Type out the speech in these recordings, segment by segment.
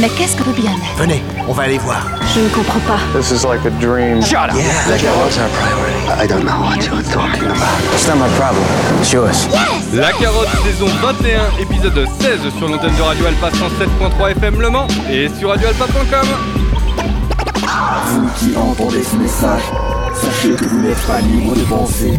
Mais qu'est-ce que le bien-être Venez, on va aller voir. Je ne comprends pas. This is like a dream. Shut up Yeah, like that was our priority? I don't know what you're talking about. It's not my problem. It's yours. La carotte saison 21, épisode 16 sur l'antenne de Radio Alpha 107.3 FM Le Mans et sur radioalpha.com. Vous qui entendez ce message, sachez que vous n'êtes pas libre de penser,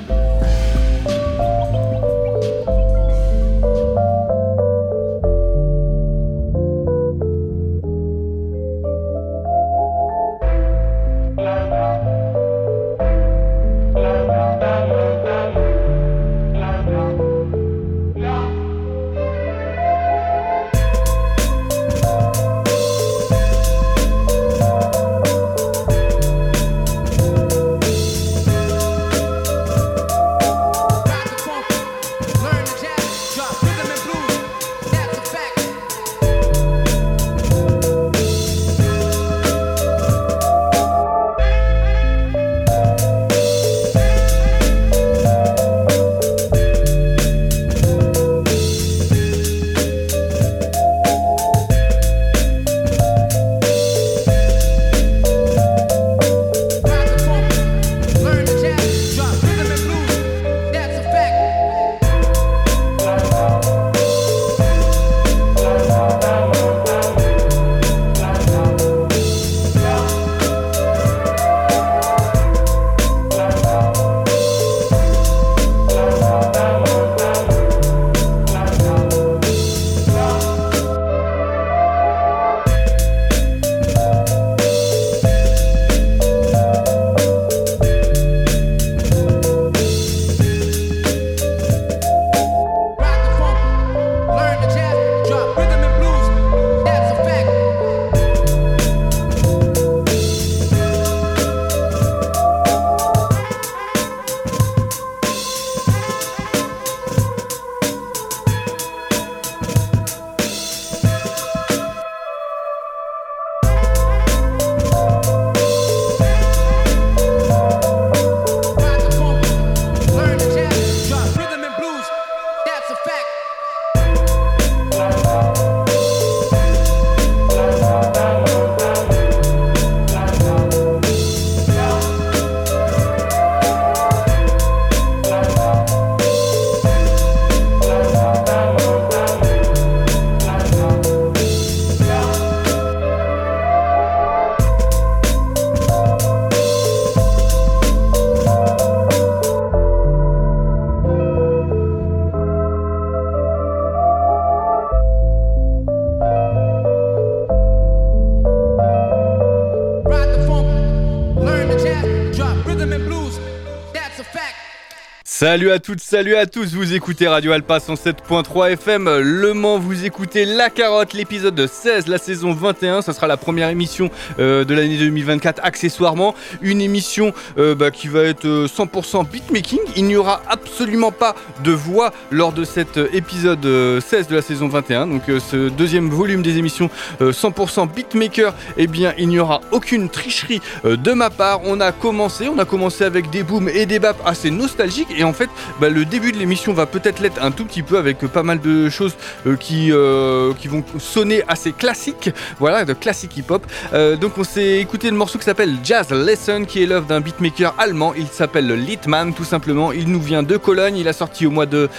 Salut à toutes, salut à tous, vous écoutez Radio Alpa 107.3 FM, Le Mans, vous écoutez La Carotte, l'épisode 16, la saison 21, ça sera la première émission euh, de l'année 2024 accessoirement, une émission euh, bah, qui va être euh, 100% beatmaking, il n'y aura absolument pas de voix lors de cet euh, épisode euh, 16 de la saison 21, donc euh, ce deuxième volume des émissions euh, 100% beatmaker, eh bien il n'y aura aucune tricherie euh, de ma part, on a commencé, on a commencé avec des booms et des baps assez nostalgiques. Et en fait bah, le début de l'émission va peut-être l'être un tout petit peu avec pas mal de choses euh, qui, euh, qui vont sonner assez classiques, voilà, de classique hip-hop. Euh, donc on s'est écouté le morceau qui s'appelle Jazz Lesson, qui est l'œuvre d'un beatmaker allemand. Il s'appelle Litman, tout simplement. Il nous vient de Cologne. Il a sorti au mois de,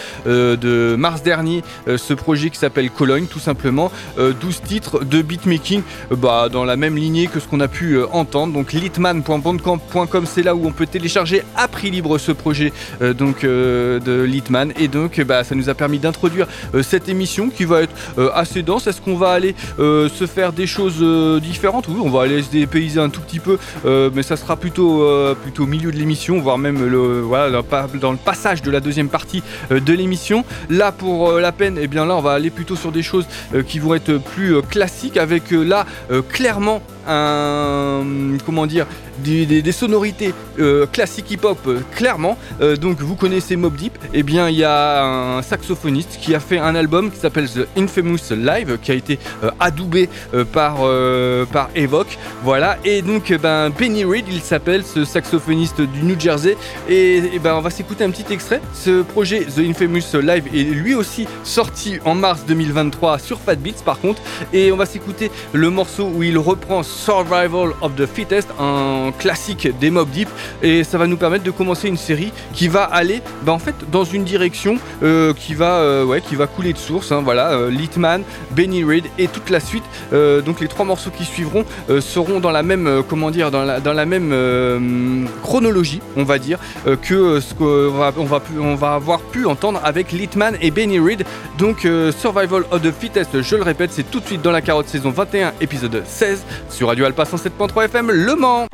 mars dernier ce projet qui s'appelle Cologne, tout simplement. Euh, 12 titres de beatmaking, bah, dans la même lignée que ce qu'on a pu entendre. Donc litman.bandcamp.com, c'est là où on peut télécharger à prix libre ce projet de Litman et donc bah, ça nous a permis d'introduire cette émission qui va être assez dense. Est-ce qu'on va aller se faire des choses différentes? Oui, on va aller se dépayser un tout petit peu, mais ça sera plutôt plutôt au milieu de l'émission, voire même le dans le passage de la deuxième partie de l'émission. Là pour la peine, et eh bien là on va aller plutôt sur des choses qui vont être plus classiques avec là clairement un comment dire des, sonorités euh, classiques hip-hop euh, clairement. Euh, donc vous connaissez Mob Deep. Et eh bien il y a un saxophoniste qui a fait un album qui s'appelle The Infamous Live qui a été adoubé par par Evoque. Voilà. Et donc ben Benny Reed il s'appelle ce saxophoniste du New Jersey. Et, ben on va s'écouter un petit extrait. Ce projet The Infamous Live est lui aussi sorti en mars 2023 sur Fat Beats par contre. Et on va s'écouter le morceau où il reprend Survival of the Fittest, un classique des Mob Deep, et ça va nous permettre de commencer une série qui va aller bah, en fait dans une direction euh, qui va euh, ouais qui va couler de source. Hein, voilà, euh, Litman, Benny Reed et toute la suite. donc les trois morceaux qui suivront seront dans la même comment dire dans la, même chronologie, on va dire, que ce qu'on va on va on va avoir pu entendre avec Litman et Benny Reed. Donc Survival of the Fittest, je le répète, c'est tout de suite dans la carotte saison 21 épisode 16 sur Radio Alpha 107.3 FM Le Mans.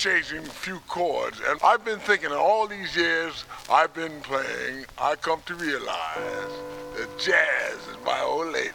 Just exchanging a few chords, and I've been thinking all these years I've been playing, I come to realize that jazz is my old lady.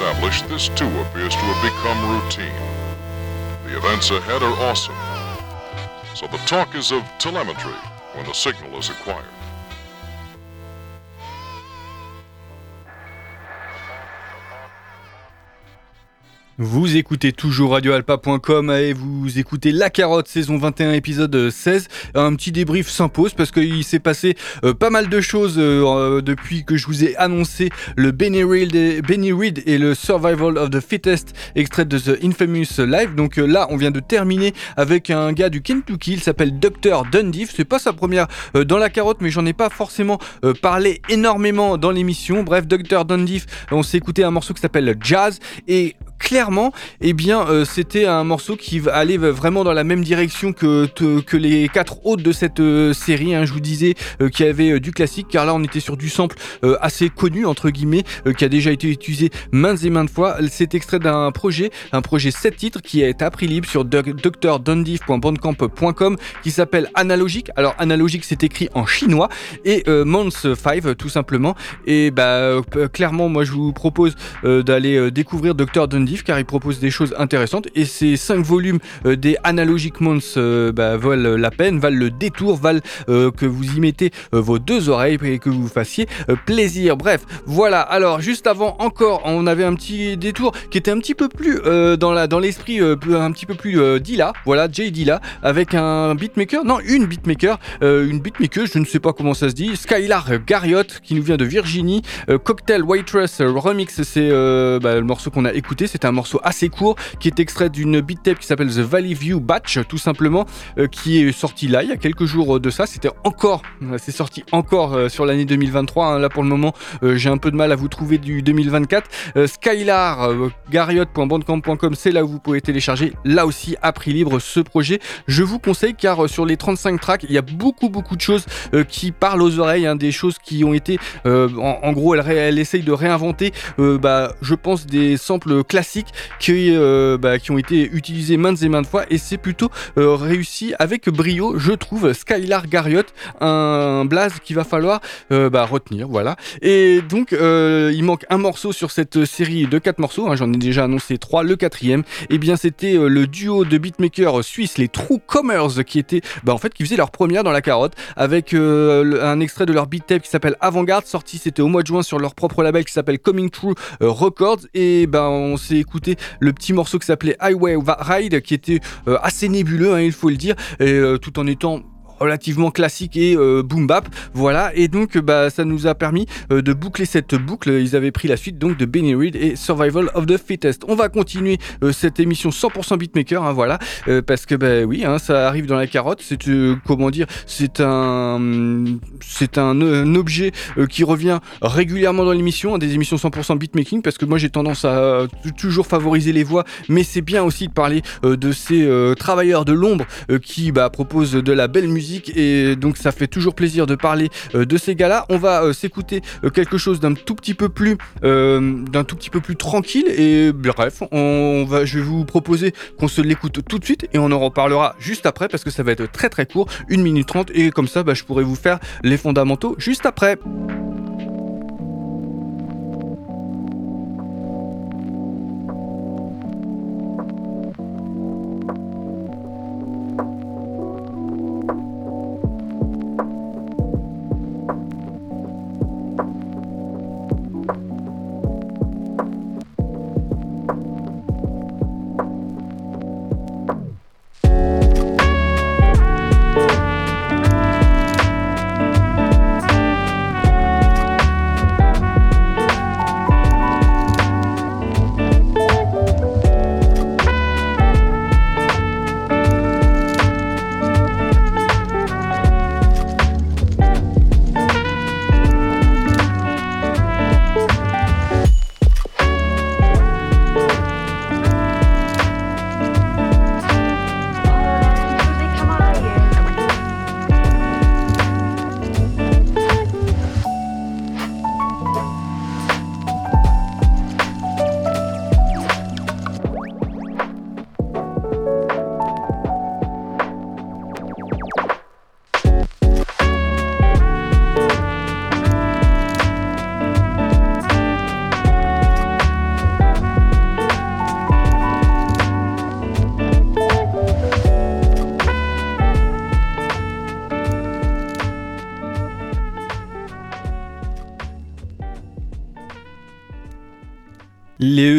Are re-established, this too appears to have become routine. The events ahead are awesome. So the talk is of telemetry when the signal is acquired. Vous écoutez toujours radioalpa.com et vous écoutez La Carotte saison 21 épisode 16. Un petit débrief s'impose parce qu'il s'est passé euh, pas mal de choses euh, euh, depuis que je vous ai annoncé le Benny Reed, et, le Survival of the Fittest extrait de The Infamous Live. Donc là on vient de terminer avec un gars du Kentucky, il s'appelle Dr Dundiff. C'est pas sa première dans La Carotte mais j'en ai pas forcément parlé énormément dans l'émission. Bref, Dr Dundiff, on s'est écouté un morceau qui s'appelle Jazz et clairement, eh bien, euh, c'était un morceau qui allait vraiment dans la même direction que, que les quatre autres de cette euh, série. Hein, je vous disais euh, qu'il y avait du classique, car là, on était sur du sample assez connu entre guillemets, qui a déjà été utilisé maintes et maintes fois. C'est extrait d'un projet, un projet 7 titres qui est à prix libre sur drdundiff.bandcamp.com qui s'appelle Analogique. Alors Analogique, c'est écrit en chinois et Month 5 tout simplement. Et bah clairement, moi, je vous propose d'aller découvrir Dr Dundee car il propose des choses intéressantes et ces 5 volumes euh, des Analogic Months euh, bah, valent la peine, valent le détour, valent euh, que vous y mettez vos deux oreilles et que vous fassiez plaisir. Bref, voilà. Alors juste avant encore, on avait un petit détour qui était un petit peu plus dans l'esprit un petit peu plus Dilla, voilà Jay Dilla avec un beatmaker, non une beatmaker, une beatmaker, je ne sais pas comment ça se dit, Skylar Garriott qui nous vient de Virginie, Cocktail Waitress Remix, c'est bah, le morceau qu'on a écouté, c'est un morceau assez court qui est extrait d'une beat tape qui s'appelle The Valley View Batch, tout simplement, qui est sorti là il y a quelques jours de ça. C'était encore, c'est sorti encore sur l'année 2023. Hein. Là pour le moment, j'ai un peu de mal à vous trouver du 2024. Skylar, Garriott.bandcamp.com, c'est là où vous pouvez télécharger là aussi à prix libre ce projet. Je vous conseille car sur les 35 tracks, il y a beaucoup beaucoup de choses qui parlent aux oreilles, hein, des choses qui ont été, en, gros, elle, elle essaye de réinventer, bah, je pense, des samples classiques qui, bah, qui ont été utilisés maintes et maintes fois. Et c'est plutôt réussi avec brio, je trouve, Skylar Garriott, un blaze qu'il va falloir bah, retenir, voilà. Et donc, il manque un morceau sur cette série de quatre morceaux, hein, j'en ai déjà annoncé trois, le quatrième, et eh bien c'était le duo de beatmakers suisses, les True Comers, qui étaient, bah, en fait, qui faisaient leur première dans la carotte, avec un extrait de leur beat tape qui s'appelle Avant-Garde, sorti c'était au mois de juin sur leur propre label qui s'appelle Coming True Records, et ben on s'est écouté le petit morceau qui s'appelait Highway Ride, qui était assez nébuleux, hein, il faut le dire, et tout en étant relativement classique et euh, boom bap. Voilà, et donc bah, ça nous a permis euh, de boucler cette boucle. Ils avaient pris la suite donc de Benny Reed et Survival of the Fittest. On va continuer euh, cette émission 100% beatmaker, hein, voilà, parce que bah oui, hein, ça arrive dans la carotte. C'est comment dire, c'est un, objet qui revient régulièrement dans l'émission, hein, des émissions 100% beatmaking, parce que moi j'ai tendance à toujours favoriser les voix, mais c'est bien aussi de parler de ces travailleurs de l'ombre qui bah, proposent de la belle musique et donc ça fait toujours plaisir de parler euh, de ces gars-là. On va euh, s'écouter euh, quelque chose d'un tout petit peu plus d'un tout petit peu plus tranquille et bref, on va je vais vous proposer qu'on se l'écoute tout de suite et on en reparlera juste après parce que ça va être très très court, 1 minute 30 et comme ça bah, je pourrais vous faire les fondamentaux juste après.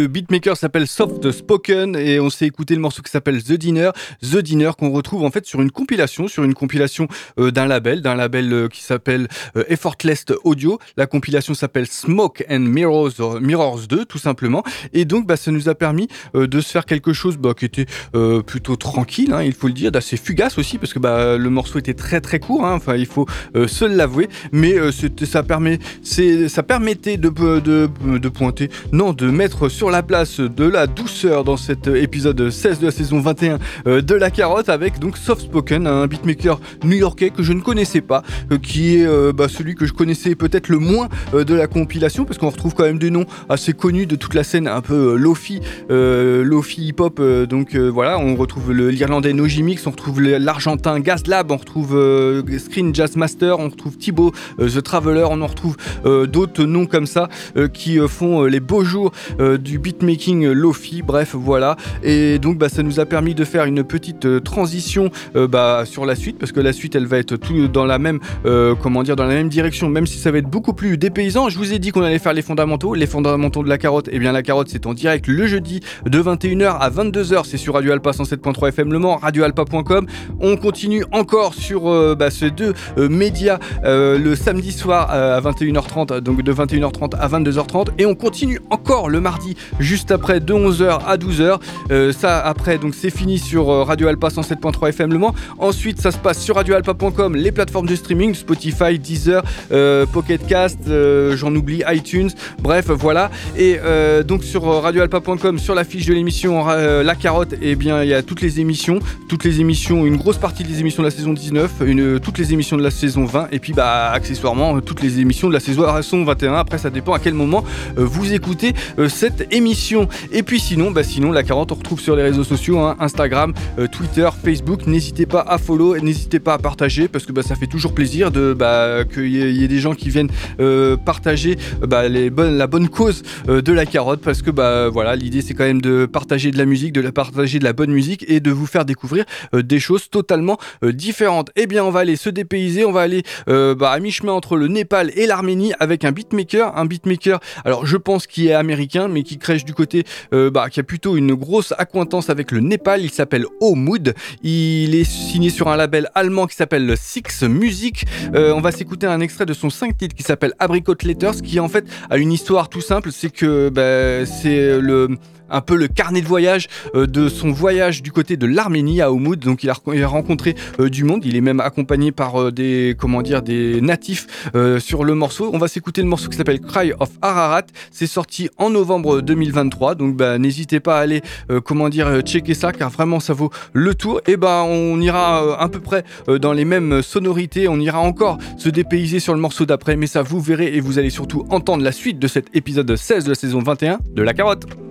Beatmaker s'appelle Soft Spoken et on s'est écouté le morceau qui s'appelle The Dinner. The Dinner qu'on retrouve en fait sur une compilation, sur une compilation euh, d'un label, d'un label euh, qui s'appelle euh, Effortless Audio. La compilation s'appelle Smoke and Mirrors, Mirrors 2 tout simplement. Et donc bah, ça nous a permis de se faire quelque chose bah, qui était plutôt tranquille, hein, il faut le dire, d'assez fugace aussi parce que bah, le morceau était très très court. Hein, enfin il faut se l'avouer, mais ça permet, permettait de pointer, non, de mettre sur la place de la douceur dans cet épisode 16 de la saison 21 euh, de La Carotte avec donc Soft Spoken, un beatmaker new-yorkais que je ne connaissais pas, euh, qui est euh, bah, celui que je connaissais peut-être le moins de la compilation parce qu'on retrouve quand même des noms assez connus de toute la scène un peu lofi, lofi hip-hop. donc voilà, on retrouve l'Irlandais Nojimix, on retrouve l'Argentin Gazlab, on retrouve Screen Jazz Master, on retrouve Thibaut The Traveler, on en retrouve d'autres noms comme ça qui font les beaux jours du beat making Lofi, bref voilà. Et donc bah, ça nous a permis de faire une petite euh, transition euh, bah, sur la suite, parce que la suite elle va être tout dans la même, euh, comment dire, dans la même direction, même si ça va être beaucoup plus dépaysant. Je vous ai dit qu'on allait faire les fondamentaux, les fondamentaux de la carotte. Et eh bien la carotte c'est en direct le jeudi de 21h à 22h, c'est sur Radio Alpa 107.3 FM Le Mans, radioalpa.com. On continue encore sur bah, ces deux médias le samedi soir à 21h30, donc de 21h30 à 22h30, et on continue encore le juste après de 11h à 12h. ça, après, donc c'est fini sur Radio Alpa 107.3 FM Le Mans. Ensuite, ça se passe sur radioalpa.com, les plateformes de streaming, Spotify, Deezer, Pocket Cast, j'en oublie, iTunes, bref, voilà. Et donc sur radioalpa.com, sur la fiche de l'émission La Carotte, et eh bien, il y a toutes les émissions, toutes les émissions, une grosse partie des émissions de la saison 19, une, toutes les émissions de la saison 20, et puis bah accessoirement toutes les émissions de la saison 21. Après, ça dépend à quel moment euh, vous écoutez euh, émission. Et puis sinon, bah sinon la 40 on retrouve sur les réseaux sociaux, hein, Instagram, euh, Twitter, Facebook. N'hésitez pas à follow, n'hésitez pas à partager parce que bah, ça fait toujours plaisir de bah, qu'il y, ait des gens qui viennent partager bah, les bonnes, la bonne cause de la carotte parce que bah voilà l'idée c'est quand même de partager de la musique, de la partager de la bonne musique et de vous faire découvrir des choses totalement différentes. Eh bien on va aller se dépayser, on va aller bah, à mi-chemin entre le Népal et l'Arménie avec un beatmaker, un beatmaker, alors je pense qu'il est américain, mais qui crèche du côté, euh, bah, qui a plutôt une grosse acquaintance avec le Népal. Il s'appelle O Mood. Il est signé sur un label allemand qui s'appelle Six Music. Euh, on va s'écouter un extrait de son 5 titres qui s'appelle Abricot Letters, qui en fait a une histoire tout simple, c'est que bah, c'est le un peu le carnet de voyage euh, de son voyage du côté de l'Arménie à Oumoud. Donc il a, rencontré euh, du monde. Il est même accompagné par euh, des comment dire des natifs sur le morceau. On va s'écouter le morceau qui s'appelle Cry of Ararat. C'est sorti en novembre 2023. Donc bah, n'hésitez pas à aller comment dire checker ça car vraiment ça vaut le tour. Et bah on ira à peu près dans les mêmes sonorités. On ira encore se dépayser sur le morceau d'après. Mais ça vous verrez et vous allez surtout entendre la suite de cet épisode 16 de la saison 21 de La Carotte.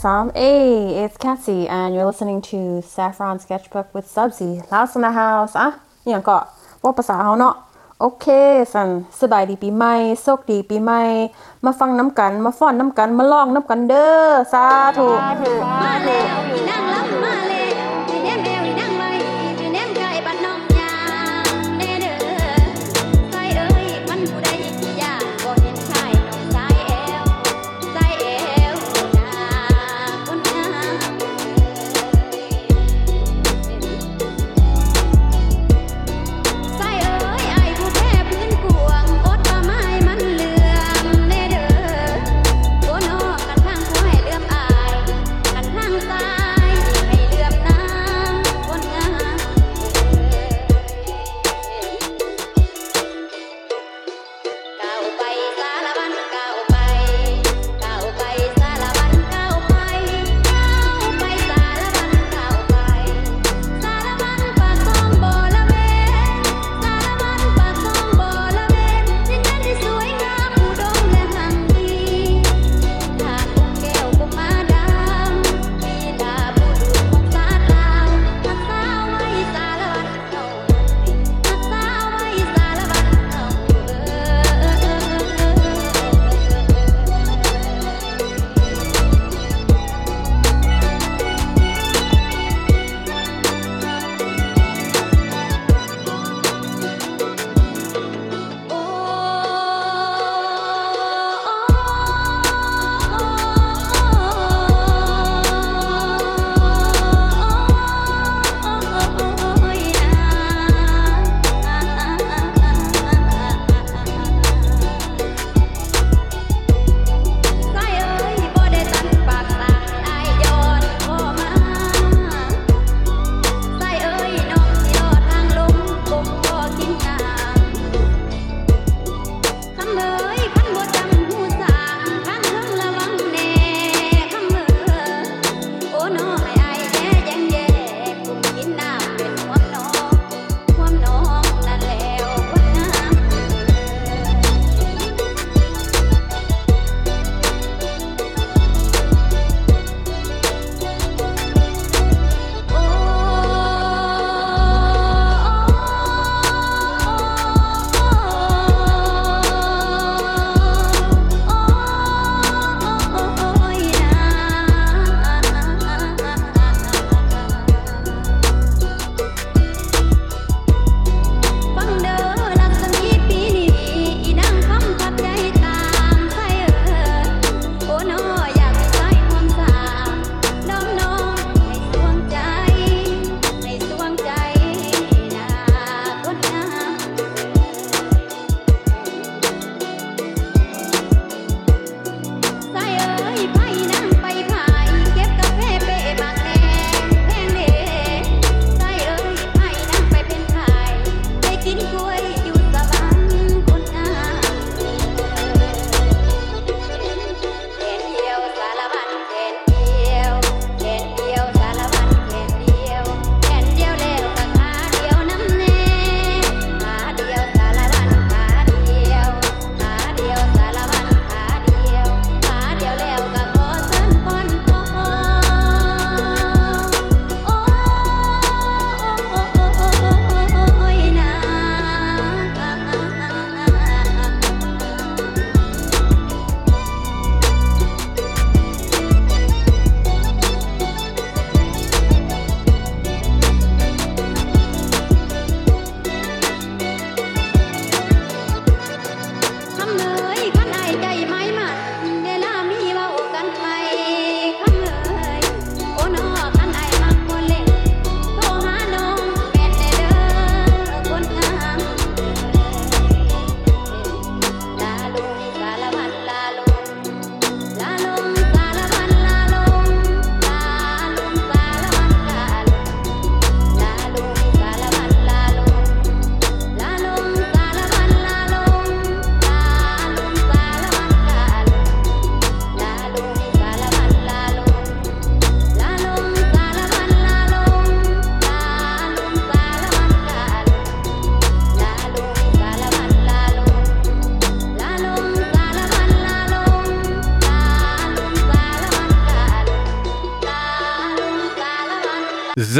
Sam. Hey, it's Cassie, and you're listening to Saffron Sketchbook with Subsy. Louse in the house อะอย่างก็ว่าภาษาเขาเนาะ โอเค สันสบายดีปีใหม่โชคดีปีใหม่ มาฟังน้ำกัน มาฟ้อนน้ำกัน มาลองน้ำกันเด้อ สาธุ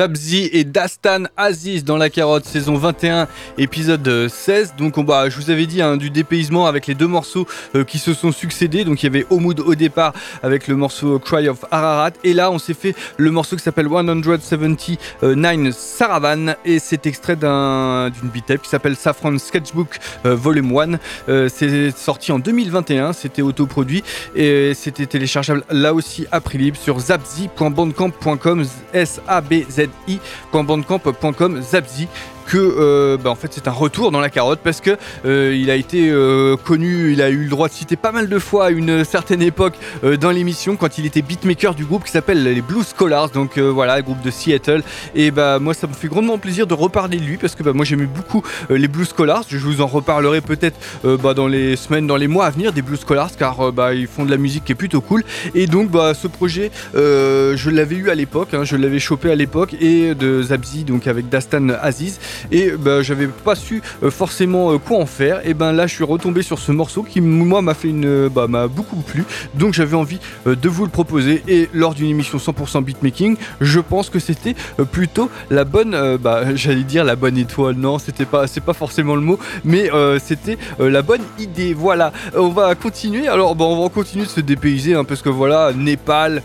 Zabzi et Dastan Aziz dans la carotte, saison 21, épisode 16. Donc, on, bah, je vous avais dit hein, du dépaysement avec les deux morceaux euh, qui se sont succédés. Donc, il y avait Omoud au départ avec le morceau Cry of Ararat. Et là, on s'est fait le morceau qui s'appelle 179 Saravan. Et c'est extrait d'une beat tape qui s'appelle Saffron Sketchbook euh, Volume 1. Euh, c'est sorti en 2021, c'était autoproduit et c'était téléchargeable là aussi à prix libre sur zabzi.bandcamp.com s a b zi.bandcamp.com Zapzi que euh, bah, en fait c'est un retour dans la carotte parce que euh, il a été euh, connu, il a eu le droit de citer pas mal de fois à une certaine époque dans l'émission quand il était beatmaker du groupe qui s'appelle les Blues Scholars, donc voilà, groupe de Seattle. Et bah moi ça me fait grandement plaisir de reparler de lui parce que bah, moi j'aimais beaucoup les Blues Scholars. Je vous en reparlerai peut-être bah, dans les semaines, dans les mois à venir des Blues Scholars car ils font de la musique qui est plutôt cool. Et donc ce projet, je l'avais eu à l'époque, hein, je l'avais chopé à l'époque et de Zabzi donc avec Dastan Aziz et bah, j'avais pas su euh, forcément euh, quoi en faire. Et ben là, je suis retombé sur ce morceau qui moi m'a fait une, euh, bah, m'a beaucoup plu. Donc j'avais envie de vous le proposer. Et lors d'une émission 100% beatmaking, je pense que c'était plutôt la bonne, bah, j'allais dire la bonne étoile. Non, c'était pas, c'est pas forcément le mot, mais c'était la bonne idée. Voilà, on va continuer. Alors, bon, on va continuer de se dépayser hein, parce que voilà, Népal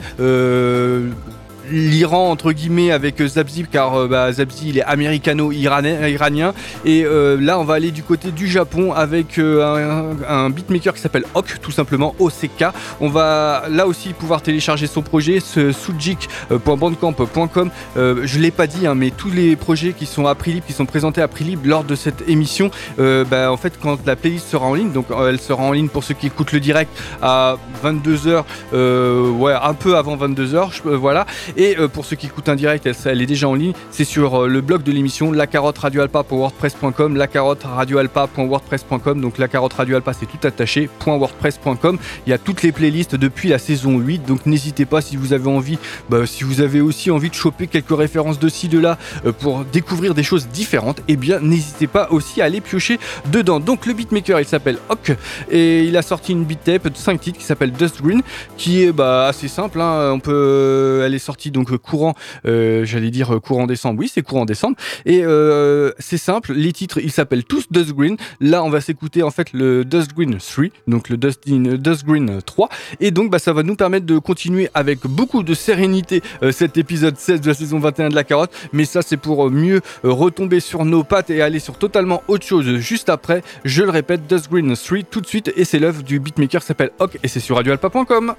l'Iran entre guillemets avec euh, Zabzi car euh, bah, Zabzi il est américano-iranien et euh, là on va aller du côté du Japon avec un, beatmaker qui s'appelle Ok tout simplement OCK on va là aussi pouvoir télécharger son projet ce sujik.bandcamp.com je l'ai pas dit hein, mais tous les projets qui sont à prix qui sont présentés à prix libre lors de cette émission bah, en fait quand la playlist sera en ligne donc elle sera en ligne pour ceux qui écoutent le direct à 22h ouais un peu avant 22h voilà et euh, pour ceux qui écoutent en direct, elle, est déjà en ligne. C'est sur euh, le blog de l'émission, la carotte radioalpa.wordpress.com, la carotte radioalpa.wordpress.com. Donc la carotte c'est tout attaché, .wordpress.com. Il y a toutes les playlists depuis la saison 8. Donc n'hésitez pas si vous avez envie, bah, si vous avez aussi envie de choper quelques références de ci, de là euh, pour découvrir des choses différentes, eh bien n'hésitez pas aussi à aller piocher dedans. Donc le beatmaker, il s'appelle Hock et il a sorti une beat tape de 5 titres qui s'appelle Dust Green, qui est bah, assez simple. Hein. On peut, elle est sortie donc euh, courant, euh, j'allais dire euh, courant décembre. Oui, c'est courant décembre. Et c'est simple, les titres, ils s'appellent tous Dust Green. Là, on va s'écouter en fait le Dust Green 3, donc le Dust, Green 3. Et donc, bah, ça va nous permettre de continuer avec beaucoup de sérénité cet épisode 16 de la saison 21 de la carotte. Mais ça, c'est pour mieux retomber sur nos pattes et aller sur totalement autre chose juste après. Je le répète, Dust Green 3 tout de suite. Et c'est l'œuvre du beatmaker qui s'appelle Hawk et c'est sur radioalpa.com.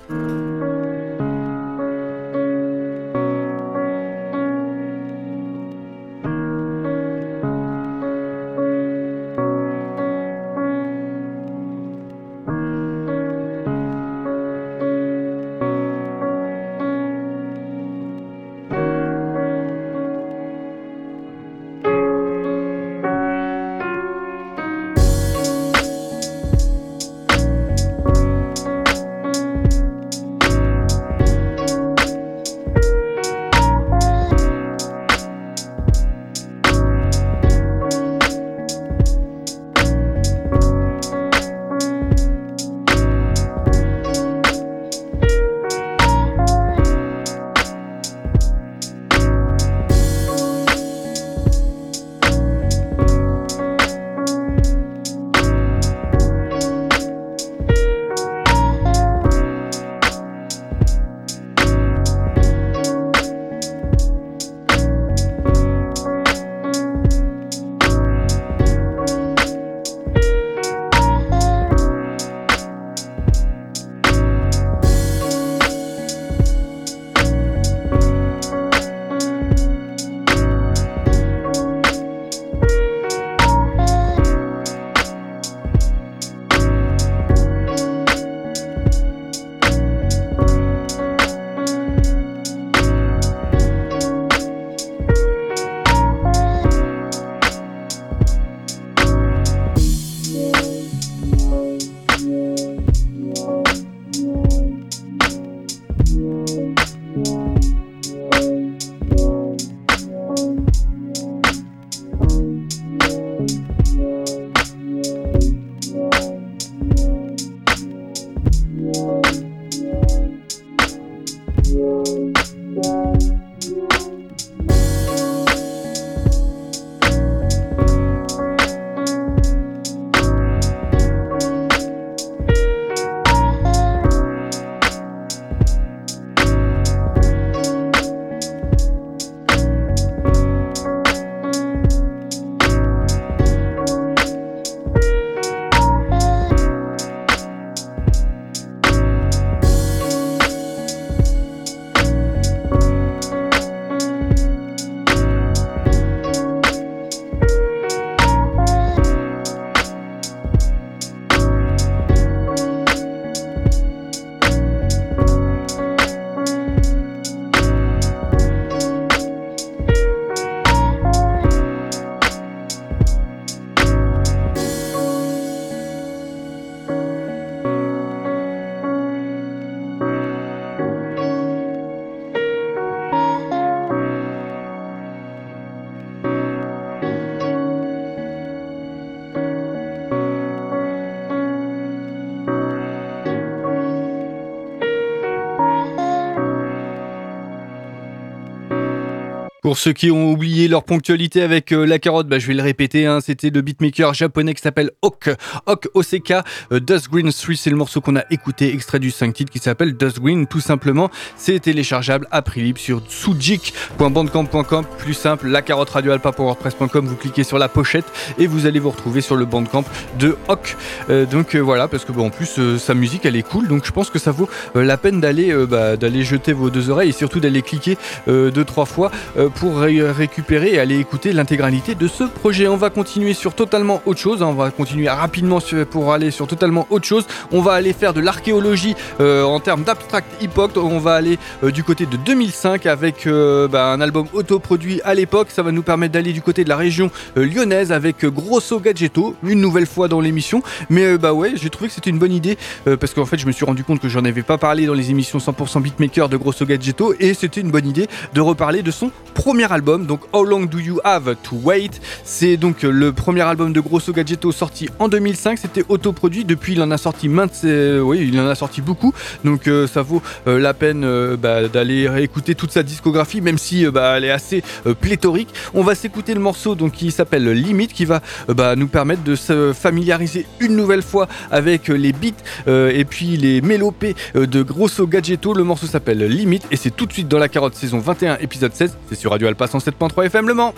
Pour ceux qui ont oublié leur ponctualité avec euh, la carotte, bah, je vais le répéter, hein, c'était le beatmaker japonais qui s'appelle Hawk, Hawk OCK, euh, Dust Green 3, c'est le morceau qu'on a écouté, extrait du 5 titres qui s'appelle Dust Green, tout simplement. C'est téléchargeable à prix libre sur sujik.bandcamp.com, plus simple, la carotte radio alpa wordpress.com, vous cliquez sur la pochette et vous allez vous retrouver sur le bandcamp de Hawk. Euh, donc euh, voilà, parce que en plus sa musique elle est cool, donc je pense que ça vaut la peine d'aller bah, d'aller jeter vos deux oreilles et surtout d'aller cliquer deux trois fois pour ré- récupérer et aller écouter l'intégralité de ce projet. On va continuer sur totalement autre chose, hein, on va continuer rapidement sur- pour aller sur totalement autre chose. On va aller faire de l'archéologie euh, en termes d'abstract hip-hop. On va aller euh, du côté de 2005 avec euh, bah, un album autoproduit à l'époque. Ça va nous permettre d'aller du côté de la région lyonnaise avec Grosso Gadgetto, une nouvelle fois dans l'émission. Mais bah ouais, j'ai trouvé que c'était une bonne idée parce qu'en fait, je me suis rendu compte que j'en avais pas parlé dans les émissions 100% beatmaker de Grosso Gadgetto et c'était une bonne idée de reparler de son premier album, donc How Long Do You Have to Wait. C'est donc euh, le premier album de Grosso Gadgetto sorti en 2005. C'était autoproduit. Depuis, il en a sorti maintes, euh, oui, il en a sorti beaucoup. Donc euh, ça vaut la peine bah, d'aller écouter toute sa discographie, même si bah, elle est assez pléthorique. On va s'écouter le morceau donc qui s'appelle Limite, qui va bah, nous permettre de se familiariser une nouvelle fois avec les beats et puis les mélopées de Grosso Gadgetto. Le morceau s'appelle Limite et c'est tout de suite dans la carotte saison 21 épisode 16. C'est sur Radio Alpa 107.3 FM Le Mans.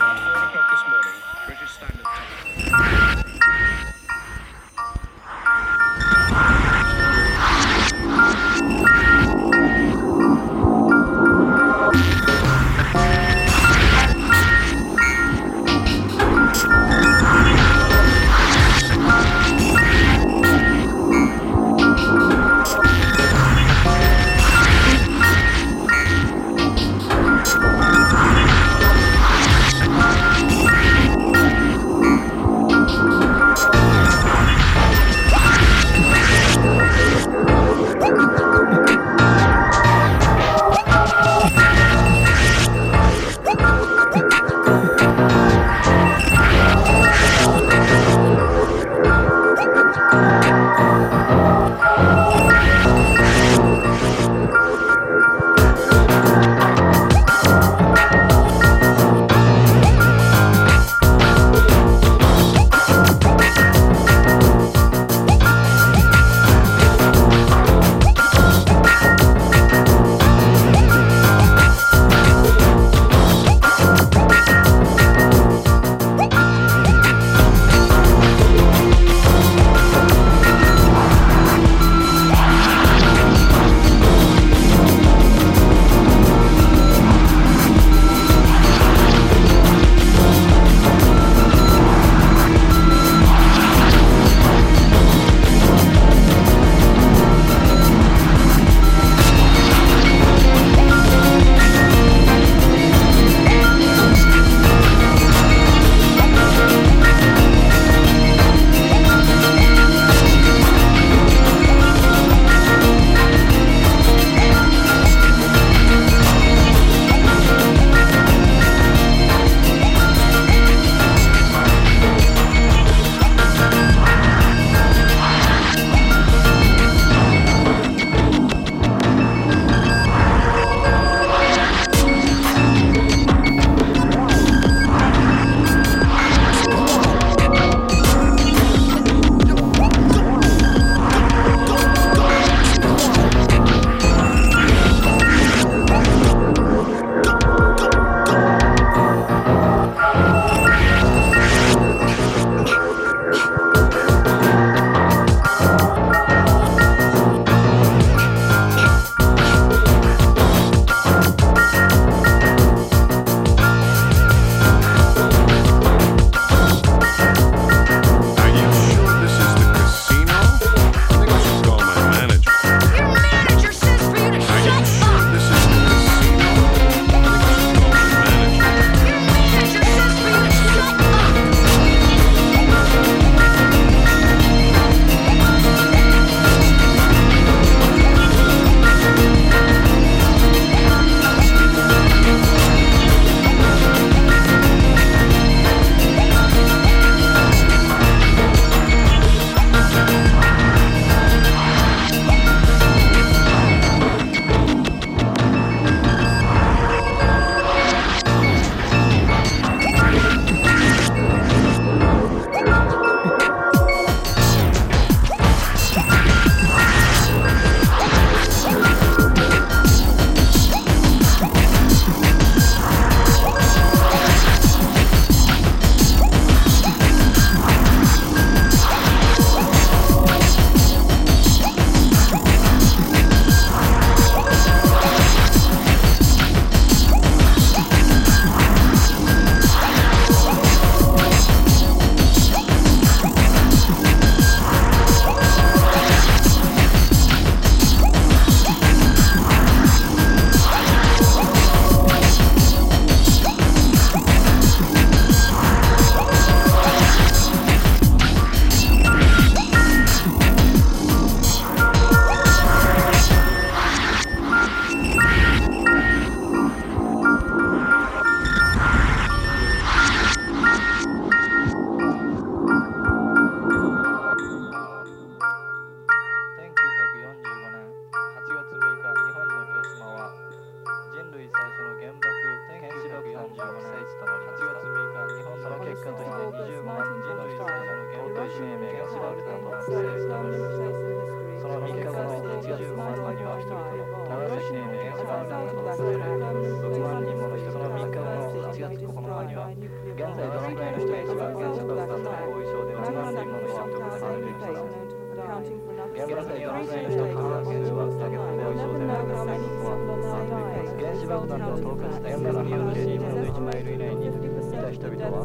なると10日時点から半径2分の1マイル以内にいた人々は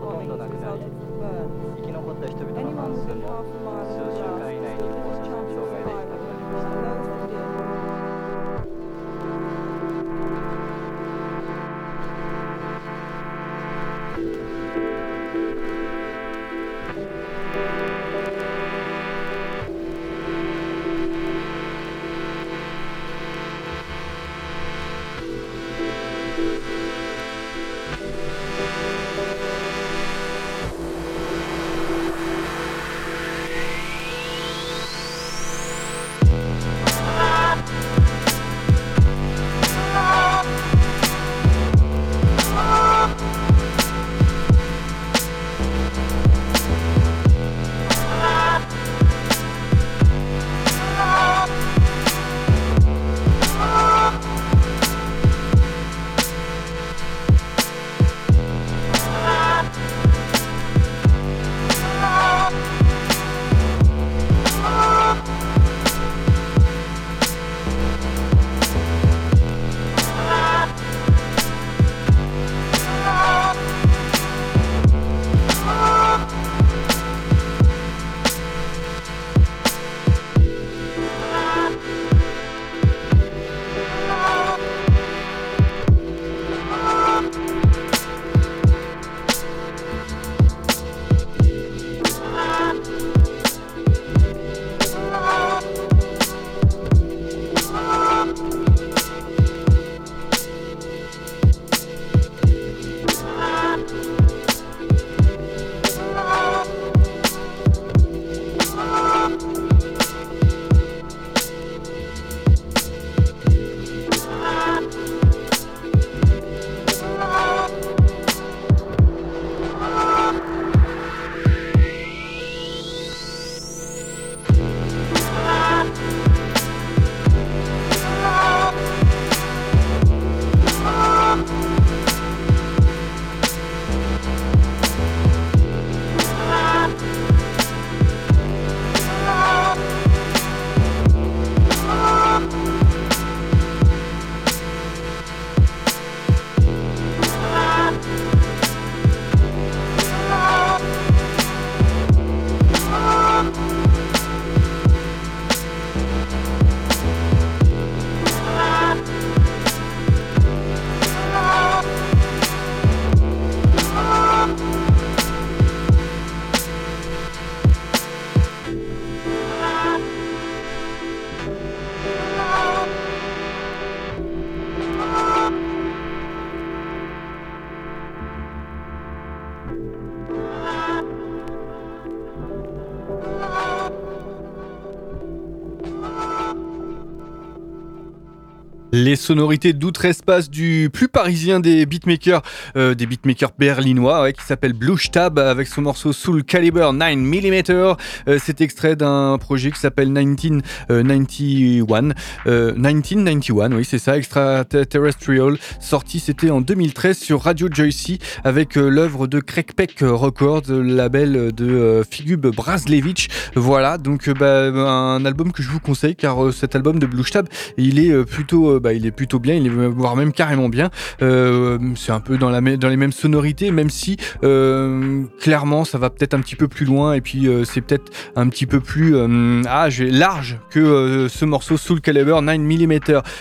ほとんど亡くなり生き残った人々の半数も Les sonorités d'outre-espace du plus parisien des beatmakers, euh, des beatmakers berlinois, ouais, qui s'appelle Blue Stab avec son morceau Soul Caliber 9 mm. Euh, c'est extrait d'un projet qui s'appelle 1991. Euh, 1991, oui, c'est ça, Extraterrestrial. Sorti, c'était en 2013 sur Radio Joycey avec euh, l'œuvre de Craig Peck Records, label de euh, Figub Braslevich. Voilà, donc euh, bah, un album que je vous conseille car euh, cet album de Blue Stab, il est euh, plutôt, euh, bah, il est plutôt bien, il est voire même carrément bien. Euh, c'est un peu dans, les mêmes sonorités, même si euh, clairement ça va peut-être un petit peu plus loin et puis euh, c'est peut-être un petit peu plus ah, large que ce morceau Soul Caliber 9 mm.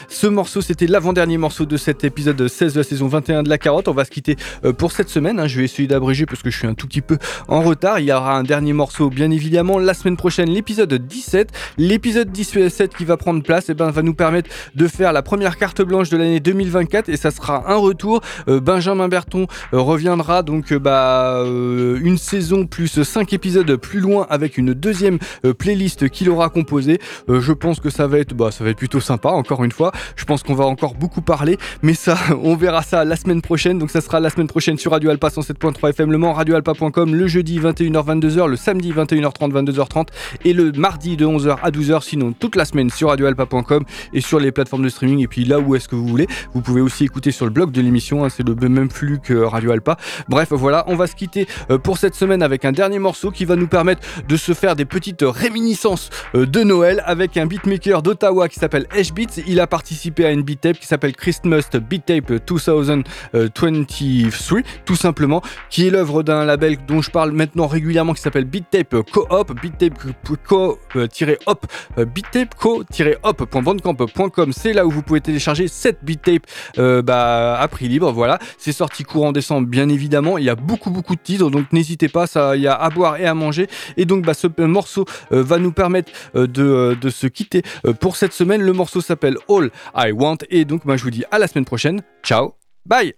Ce morceau, c'était l'avant-dernier morceau de cet épisode 16 de la saison 21 de la carotte. On va se quitter pour cette semaine. hein. Je vais essayer d'abréger parce que je suis un tout petit peu en retard. Il y aura un dernier morceau, bien évidemment, la semaine prochaine, l'épisode 17. L'épisode 17 qui va prendre place et ben, va nous permettre de faire la première carte blanche de l'année 2024 et ça sera un retour. Euh, Benjamin Berton euh, reviendra donc euh, bah, une saison plus 5 épisodes plus loin avec une deuxième playlist qu'il aura composée. Je pense que ça va être bah, ça va être plutôt sympa encore une fois. Je pense qu'on va encore beaucoup parler mais ça on verra ça la semaine prochaine. Donc ça sera la semaine prochaine sur Radio Alpa 107.3 FM Le Mans, radioalpa.com le jeudi 21h 22h, le samedi 21h30 22h30 et le mardi de 11h à 12h sinon toute la semaine sur radioalpa.com et sur les plateformes de streaming et puis là où est-ce que vous voulez. Vous pouvez aussi écouter sur le blog de l'émission, hein, c'est le même flux que Radio Alpa. Bref, voilà, on va se quitter euh, pour cette semaine avec un dernier morceau qui va nous permettre de se faire des petites réminiscences euh, de Noël avec un beatmaker d'Ottawa qui s'appelle H-Beats. Il a participé à une beat tape qui s'appelle Christmas Beat Tape 2023, tout simplement, qui est l'œuvre d'un label dont je parle maintenant régulièrement qui s'appelle Beat Tape Co-op, Beat Tape Co-op, Beat Tape Co-op.bandcamp.com. C'est là où vous pouvez télécharger cette beat tape euh, bah, à prix libre. Voilà, c'est sorti courant décembre, bien évidemment. Il y a beaucoup, beaucoup de titres, donc n'hésitez pas. Ça, il y a à boire et à manger. Et donc, bah, ce morceau euh, va nous permettre euh, de, de, se quitter pour cette semaine. Le morceau s'appelle All I Want. Et donc, bah, je vous dis à la semaine prochaine. Ciao, bye.